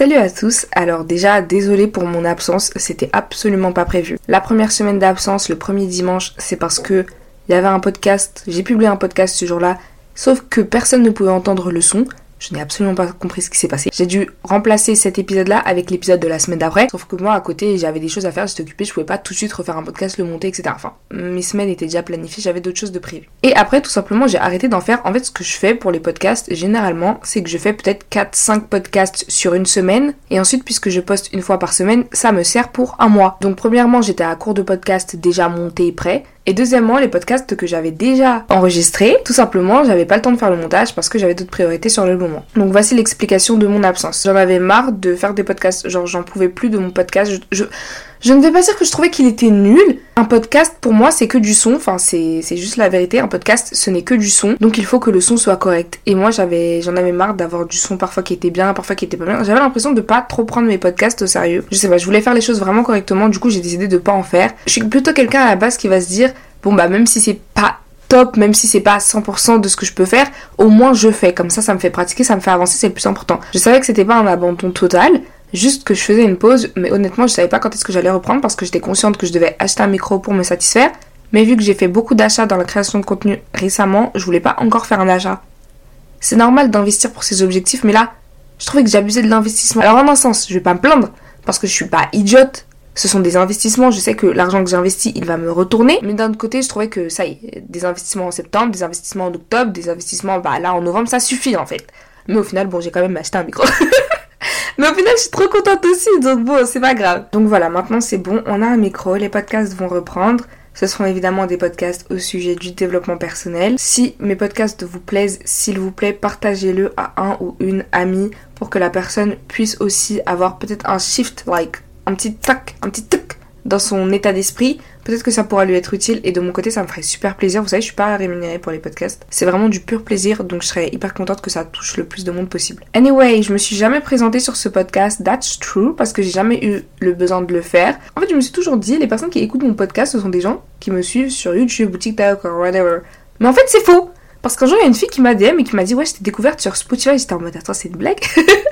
Salut à tous, alors déjà désolé pour mon absence, c'était absolument pas prévu. La première semaine d'absence, le premier dimanche, c'est parce que il y avait un podcast, j'ai publié un podcast ce jour-là, sauf que personne ne pouvait entendre le son, je n'ai absolument pas compris ce qui s'est passé. J'ai dû remplacer cet épisode-là avec l'épisode de la semaine d'après. Sauf que moi, à côté, j'avais des choses à faire, j'étais occupée, je pouvais pas tout de suite refaire un podcast, le monter, etc. Enfin, mes semaines étaient déjà planifiées, j'avais d'autres choses de prévues. Et après, tout simplement, j'ai arrêté d'en faire. En fait, ce que je fais pour les podcasts, généralement, c'est que je fais peut-être 4-5 podcasts sur une semaine. Et ensuite, puisque je poste une fois par semaine, ça me sert pour un mois. Donc, premièrement, j'étais à court de podcasts déjà montés et prêts. Et deuxièmement, les podcasts que j'avais déjà enregistrés, tout simplement, j'avais pas le temps de faire le montage parce que j'avais d'autres priorités sur le moment. Donc voici l'explication de mon absence. J'en avais marre de faire des podcasts, genre j'en pouvais plus de mon podcast. Ne vais pas dire que je trouvais qu'il était nul. Un podcast, pour moi, c'est que du son. Enfin, c'est juste la vérité. Un podcast, ce n'est que du son. Donc il faut que le son soit correct. Et moi, j'avais, j'en avais marre d'avoir du son parfois qui était bien, parfois qui était pas bien. J'avais l'impression de pas trop prendre mes podcasts au sérieux. Je sais pas, je voulais faire les choses vraiment correctement. Du coup, j'ai décidé de pas en faire. Je suis plutôt quelqu'un à la base qui va se dire bon bah même si c'est pas top, même si c'est pas 100% de ce que je peux faire, au moins je fais. Comme ça, ça me fait pratiquer, ça me fait avancer, c'est le plus important. Je savais que c'était pas un abandon total, juste que je faisais une pause, mais honnêtement, je savais pas quand est-ce que j'allais reprendre parce que j'étais consciente que je devais acheter un micro pour me satisfaire. Mais vu que j'ai fait beaucoup d'achats dans la création de contenu récemment, je voulais pas encore faire un achat. C'est normal d'investir pour ses objectifs, mais là, je trouvais que j'abusais de l'investissement. Alors en un sens, je vais pas me plaindre parce que je suis pas idiote ce sont des investissements, je sais que l'argent que j'ai investi, il va me retourner. Mais d'un autre côté, je trouvais que ça y est, des investissements en septembre, des investissements en octobre, des investissements bah, là en novembre, ça suffit en fait. Mais au final, bon, j'ai quand même acheté un micro. Mais au final, je suis trop contente aussi, donc bon, c'est pas grave. Donc voilà, maintenant c'est bon, on a un micro, les podcasts vont reprendre. Ce seront évidemment des podcasts au sujet du développement personnel. Si mes podcasts vous plaisent, s'il vous plaît, partagez-le à un ou une amie pour que la personne puisse aussi avoir peut-être un shift, like un petit tac, un petit tac dans son état d'esprit, peut-être que ça pourra lui être utile et de mon côté ça me ferait super plaisir. Vous savez, je suis pas rémunérée pour les podcasts. C'est vraiment du pur plaisir donc je serais hyper contente que ça touche le plus de monde possible. Anyway, je me suis jamais présentée sur ce podcast, that's true, parce que j'ai jamais eu le besoin de le faire. En fait, je me suis toujours dit, les personnes qui écoutent mon podcast, ce sont des gens qui me suivent sur YouTube ou TikTok whatever. Mais en fait, c'est faux! Parce qu'un jour, il y a une fille qui m'a DM et qui m'a dit, ouais, je t'ai découverte sur Spotify. J'étais en mode, attends, c'est une blague?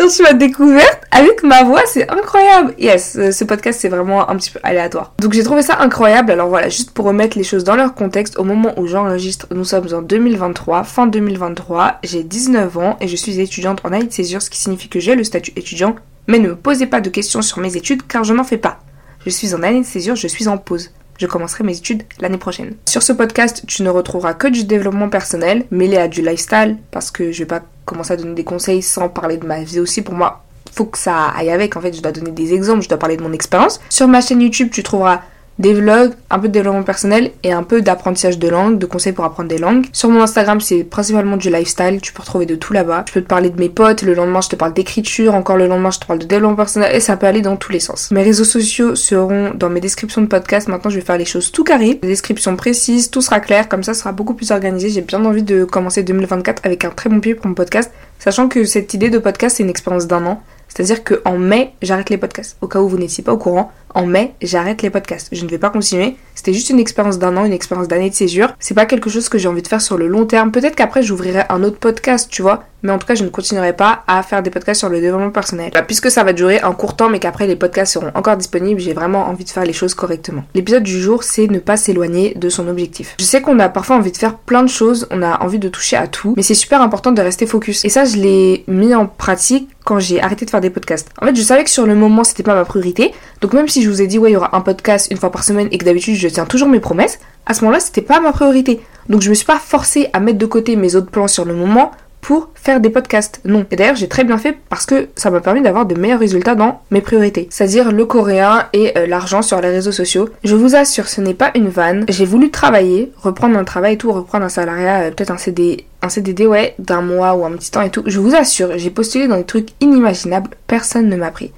Je ma découverte avec ma voix, c'est incroyable. Yes, euh, ce podcast c'est vraiment un petit peu aléatoire. Donc j'ai trouvé ça incroyable. Alors voilà, juste pour remettre les choses dans leur contexte, au moment où j'enregistre, nous sommes en 2023, fin 2023, j'ai 19 ans et je suis étudiante en année de césure, ce qui signifie que j'ai le statut étudiant. Mais ne me posez pas de questions sur mes études car je n'en fais pas. Je suis en année de césure, je suis en pause je commencerai mes études l'année prochaine. Sur ce podcast, tu ne retrouveras que du développement personnel, mêlé à du lifestyle, parce que je vais pas commencer à donner des conseils sans parler de ma vie aussi. Pour moi, faut que ça aille avec. En fait, je dois donner des exemples, je dois parler de mon expérience. Sur ma chaîne YouTube, tu trouveras des vlogs, un peu de développement personnel et un peu d'apprentissage de langue, de conseils pour apprendre des langues. Sur mon Instagram, c'est principalement du lifestyle, tu peux retrouver de tout là-bas. Je peux te parler de mes potes, le lendemain je te parle d'écriture, encore le lendemain je te parle de développement personnel et ça peut aller dans tous les sens. Mes réseaux sociaux seront dans mes descriptions de podcast. Maintenant, je vais faire les choses tout carré, des descriptions précises, tout sera clair, comme ça, ça sera beaucoup plus organisé. J'ai bien envie de commencer 2024 avec un très bon pied pour mon podcast, sachant que cette idée de podcast, c'est une expérience d'un an. C'est-à-dire qu'en mai, j'arrête les podcasts. Au cas où vous n'étiez pas au courant, en mai, j'arrête les podcasts. Je ne vais pas continuer. C'était juste une expérience d'un an, une expérience d'année de césure. C'est pas quelque chose que j'ai envie de faire sur le long terme. Peut-être qu'après, j'ouvrirai un autre podcast, tu vois. Mais en tout cas, je ne continuerai pas à faire des podcasts sur le développement personnel. Bah, puisque ça va durer un court temps, mais qu'après les podcasts seront encore disponibles, j'ai vraiment envie de faire les choses correctement. L'épisode du jour, c'est ne pas s'éloigner de son objectif. Je sais qu'on a parfois envie de faire plein de choses, on a envie de toucher à tout, mais c'est super important de rester focus. Et ça, je l'ai mis en pratique quand j'ai arrêté de faire des podcasts. En fait, je savais que sur le moment, c'était pas ma priorité. Donc même si je vous ai dit, ouais, il y aura un podcast une fois par semaine et que d'habitude, je tiens toujours mes promesses, à ce moment-là, c'était pas ma priorité. Donc je me suis pas forcée à mettre de côté mes autres plans sur le moment pour faire des podcasts. Non. Et d'ailleurs, j'ai très bien fait parce que ça m'a permis d'avoir de meilleurs résultats dans mes priorités. C'est-à-dire le coréen et euh, l'argent sur les réseaux sociaux. Je vous assure, ce n'est pas une vanne. J'ai voulu travailler, reprendre un travail et tout, reprendre un salariat, euh, peut-être un CD, un CDD, ouais, d'un mois ou un petit temps et tout. Je vous assure, j'ai postulé dans des trucs inimaginables. Personne ne m'a pris.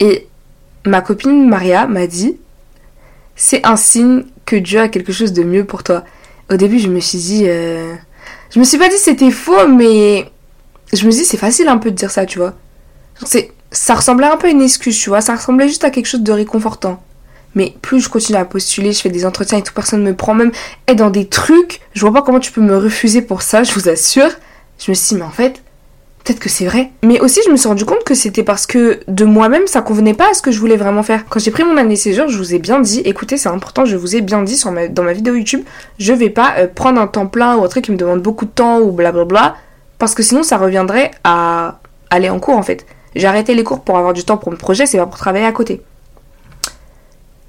Et ma copine Maria m'a dit, c'est un signe que Dieu a quelque chose de mieux pour toi. Au début, je me suis dit... Euh, je me suis pas dit c'était faux, mais je me dis c'est facile un peu de dire ça, tu vois. C'est, ça ressemblait un peu à une excuse, tu vois. Ça ressemblait juste à quelque chose de réconfortant. Mais plus je continue à postuler, je fais des entretiens et tout, personne me prend même. Et dans des trucs, je vois pas comment tu peux me refuser pour ça, je vous assure. Je me suis dit, mais en fait, Peut-être que c'est vrai. Mais aussi, je me suis rendu compte que c'était parce que de moi-même, ça convenait pas à ce que je voulais vraiment faire. Quand j'ai pris mon année césure, je vous ai bien dit, écoutez, c'est important, je vous ai bien dit dans ma vidéo YouTube, je vais pas euh, prendre un temps plein ou un truc qui me demande beaucoup de temps ou blablabla, parce que sinon ça reviendrait à aller en cours en fait. J'ai arrêté les cours pour avoir du temps pour mon projet, c'est pas pour travailler à côté.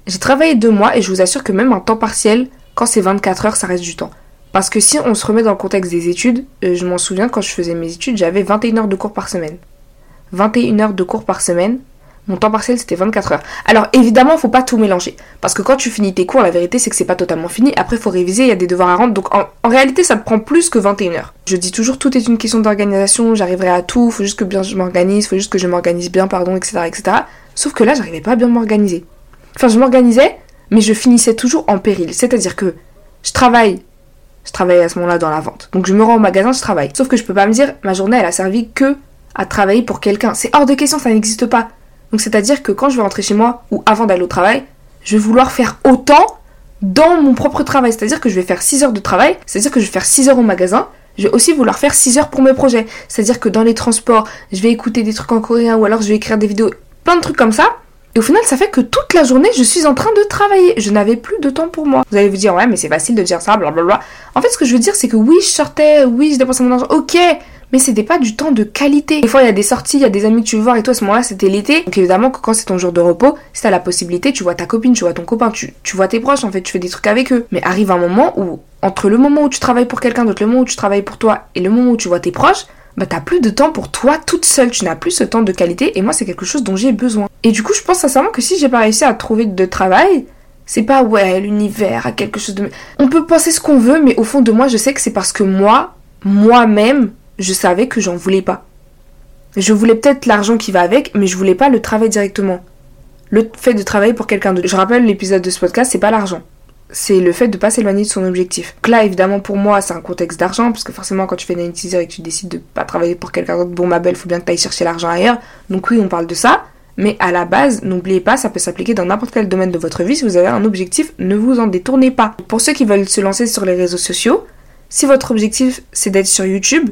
J'ai travaillé deux mois et je vous assure que même un temps partiel, quand c'est 24 heures, ça reste du temps. Parce que si on se remet dans le contexte des études, euh, je m'en souviens quand je faisais mes études, j'avais 21 heures de cours par semaine. 21 heures de cours par semaine, mon temps partiel c'était 24 heures. Alors évidemment, faut pas tout mélanger. Parce que quand tu finis tes cours, la vérité c'est que c'est pas totalement fini. Après, faut réviser, il y a des devoirs à rendre. Donc en, réalité, ça te prend plus que 21 heures. Je dis toujours, tout est une question d'organisation, j'arriverai à tout, faut juste que je m'organise, faut juste que je m'organise bien, pardon, etc., etc. Sauf que là, j'arrivais pas à bien m'organiser. Enfin, je m'organisais, mais je finissais toujours en péril. C'est-à-dire que je travaille je travaille à ce moment-là dans la vente. Donc je me rends au magasin, je travaille. Sauf que je peux pas me dire, ma journée, elle a servi que à travailler pour quelqu'un. C'est hors de question, ça n'existe pas. Donc c'est-à-dire que quand je vais rentrer chez moi ou avant d'aller au travail, je vais vouloir faire autant dans mon propre travail. C'est-à-dire que je vais faire 6 heures de travail, c'est-à-dire que je vais faire 6 heures au magasin, je vais aussi vouloir faire 6 heures pour mes projets. C'est-à-dire que dans les transports, je vais écouter des trucs en coréen ou alors je vais écrire des vidéos, plein de trucs comme ça. Et au final, ça fait que toute la journée, je suis en train de travailler. Je n'avais plus de temps pour moi. Vous allez vous dire, ouais, mais c'est facile de dire ça, blablabla. En fait, ce que je veux dire, c'est que oui, je sortais, oui, je dépensais mon argent, ok, mais c'était pas du temps de qualité. Des fois, il y a des sorties, il y a des amis que tu veux voir et toi, à ce moment-là, c'était l'été. Donc évidemment, quand c'est ton jour de repos, si t'as la possibilité, tu vois ta copine, tu vois ton copain, tu, tu vois tes proches, en fait, tu fais des trucs avec eux. Mais arrive un moment où, entre le moment où tu travailles pour quelqu'un d'autre, le moment où tu travailles pour toi et le moment où tu vois tes proches, bah t'as plus de temps pour toi toute seule, tu n'as plus ce temps de qualité et moi c'est quelque chose dont j'ai besoin. Et du coup je pense sincèrement que si j'ai pas réussi à trouver de travail, c'est pas ouais l'univers a quelque chose de... On peut penser ce qu'on veut mais au fond de moi je sais que c'est parce que moi, moi-même, je savais que j'en voulais pas. Je voulais peut-être l'argent qui va avec mais je voulais pas le travail directement. Le fait de travailler pour quelqu'un d'autre. Je rappelle l'épisode de ce podcast, c'est pas l'argent c'est le fait de pas s'éloigner de son objectif. Donc là, évidemment, pour moi, c'est un contexte d'argent, parce que forcément, quand tu fais une et que tu décides de pas travailler pour quelqu'un d'autre, bon, ma belle, faut bien que tu ailles chercher l'argent ailleurs. Donc oui, on parle de ça. Mais à la base, n'oubliez pas, ça peut s'appliquer dans n'importe quel domaine de votre vie. Si vous avez un objectif, ne vous en détournez pas. Pour ceux qui veulent se lancer sur les réseaux sociaux, si votre objectif c'est d'être sur YouTube,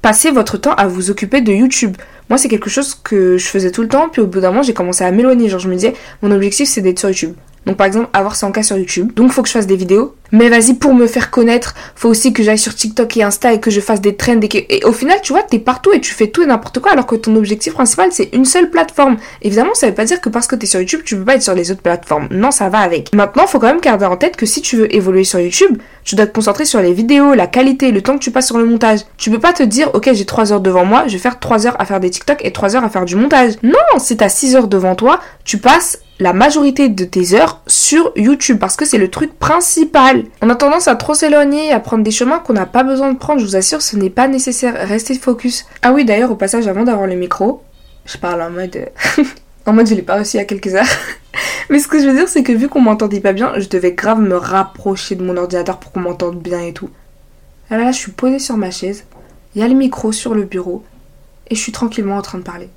passez votre temps à vous occuper de YouTube. Moi, c'est quelque chose que je faisais tout le temps, puis au bout d'un moment, j'ai commencé à m'éloigner. Genre, je me disais, mon objectif c'est d'être sur YouTube. Donc par exemple avoir 100K sur YouTube. Donc faut que je fasse des vidéos. Mais vas-y pour me faire connaître, faut aussi que j'aille sur TikTok et Insta et que je fasse des trends et, et au final tu vois t'es partout et tu fais tout et n'importe quoi alors que ton objectif principal c'est une seule plateforme. Évidemment ça veut pas dire que parce que t'es sur YouTube tu peux pas être sur les autres plateformes. Non ça va avec. Maintenant faut quand même garder en tête que si tu veux évoluer sur YouTube, tu dois te concentrer sur les vidéos, la qualité, le temps que tu passes sur le montage. Tu peux pas te dire ok j'ai 3 heures devant moi, je vais faire 3 heures à faire des TikTok et 3 heures à faire du montage. Non, si t'as 6 heures devant toi, tu passes la majorité de tes heures sur YouTube parce que c'est le truc principal. On a tendance à trop s'éloigner, à prendre des chemins qu'on n'a pas besoin de prendre. Je vous assure, ce n'est pas nécessaire. Restez focus. Ah oui, d'ailleurs, au passage, avant d'avoir le micro, je parle en mode. en mode, je l'ai pas reçu il y a quelques heures. Mais ce que je veux dire, c'est que vu qu'on m'entendait pas bien, je devais grave me rapprocher de mon ordinateur pour qu'on m'entende bien et tout. Là, là, je suis posée sur ma chaise, il y a le micro sur le bureau, et je suis tranquillement en train de parler.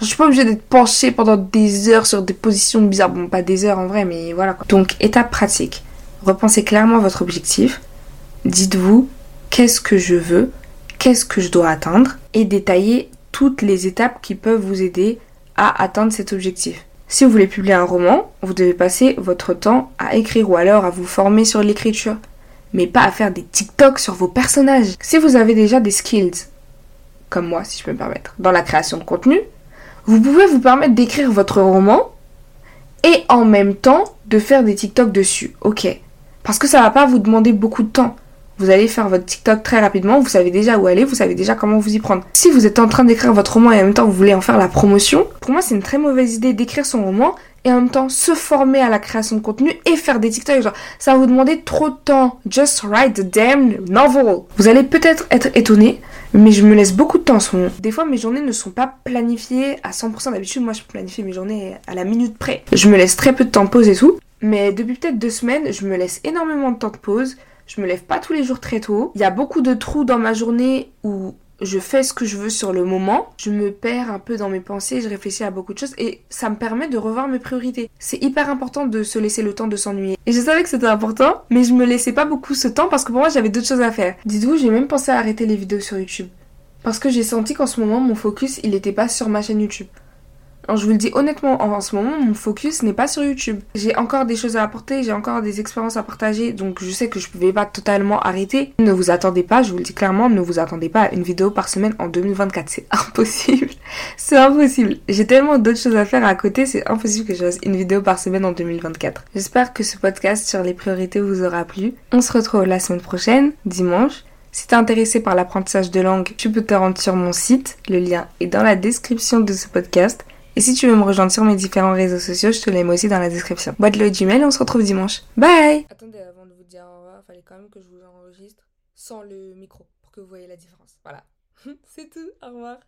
Je suis pas obligée d'être penchée pendant des heures sur des positions bizarres. Bon, pas des heures en vrai, mais voilà. Donc, étape pratique. Repensez clairement votre objectif. Dites-vous qu'est-ce que je veux, qu'est-ce que je dois atteindre? Et détaillez toutes les étapes qui peuvent vous aider à atteindre cet objectif. Si vous voulez publier un roman, vous devez passer votre temps à écrire ou alors à vous former sur l'écriture, mais pas à faire des TikTok sur vos personnages. Si vous avez déjà des skills, comme moi si je peux me permettre, dans la création de contenu, vous pouvez vous permettre d'écrire votre roman et en même temps de faire des TikTok dessus. Ok. Parce que ça va pas vous demander beaucoup de temps. Vous allez faire votre TikTok très rapidement, vous savez déjà où aller, vous savez déjà comment vous y prendre. Si vous êtes en train d'écrire votre roman et en même temps vous voulez en faire la promotion, pour moi c'est une très mauvaise idée d'écrire son roman et en même temps se former à la création de contenu et faire des TikTok. Genre, ça va vous demander trop de temps. Just write the damn novel. Vous allez peut-être être étonné, mais je me laisse beaucoup de temps. Des fois, mes journées ne sont pas planifiées à 100%. D'habitude, moi, je planifie mes journées à la minute près. Je me laisse très peu de temps de pause et tout. Mais depuis peut-être deux semaines, je me laisse énormément de temps de pause. Je me lève pas tous les jours très tôt. Il y a beaucoup de trous dans ma journée où je fais ce que je veux sur le moment, je me perds un peu dans mes pensées, je réfléchis à beaucoup de choses et ça me permet de revoir mes priorités. C'est hyper important de se laisser le temps de s'ennuyer. Et je savais que c'était important, mais je me laissais pas beaucoup ce temps parce que pour moi j'avais d'autres choses à faire. Dites-vous, j'ai même pensé à arrêter les vidéos sur YouTube. Parce que j'ai senti qu'en ce moment, mon focus, il était pas sur ma chaîne YouTube. Alors je vous le dis honnêtement, en ce moment, mon focus n'est pas sur YouTube. J'ai encore des choses à apporter, j'ai encore des expériences à partager, donc je sais que je pouvais pas totalement arrêter. Ne vous attendez pas, je vous le dis clairement, ne vous attendez pas à une vidéo par semaine en 2024. C'est impossible. C'est impossible. J'ai tellement d'autres choses à faire à côté, c'est impossible que je fasse une vidéo par semaine en 2024. J'espère que ce podcast sur les priorités vous aura plu. On se retrouve la semaine prochaine, dimanche. Si t'es intéressé par l'apprentissage de langue, tu peux te rendre sur mon site. Le lien est dans la description de ce podcast. Et si tu veux me rejoindre sur mes différents réseaux sociaux, je te les mets aussi dans la description. Boîte le Gmail, on se retrouve dimanche. Bye Attendez, avant de vous dire au revoir, fallait quand même que je vous enregistre sans le micro pour que vous voyez la différence. Voilà. C'est tout, au revoir.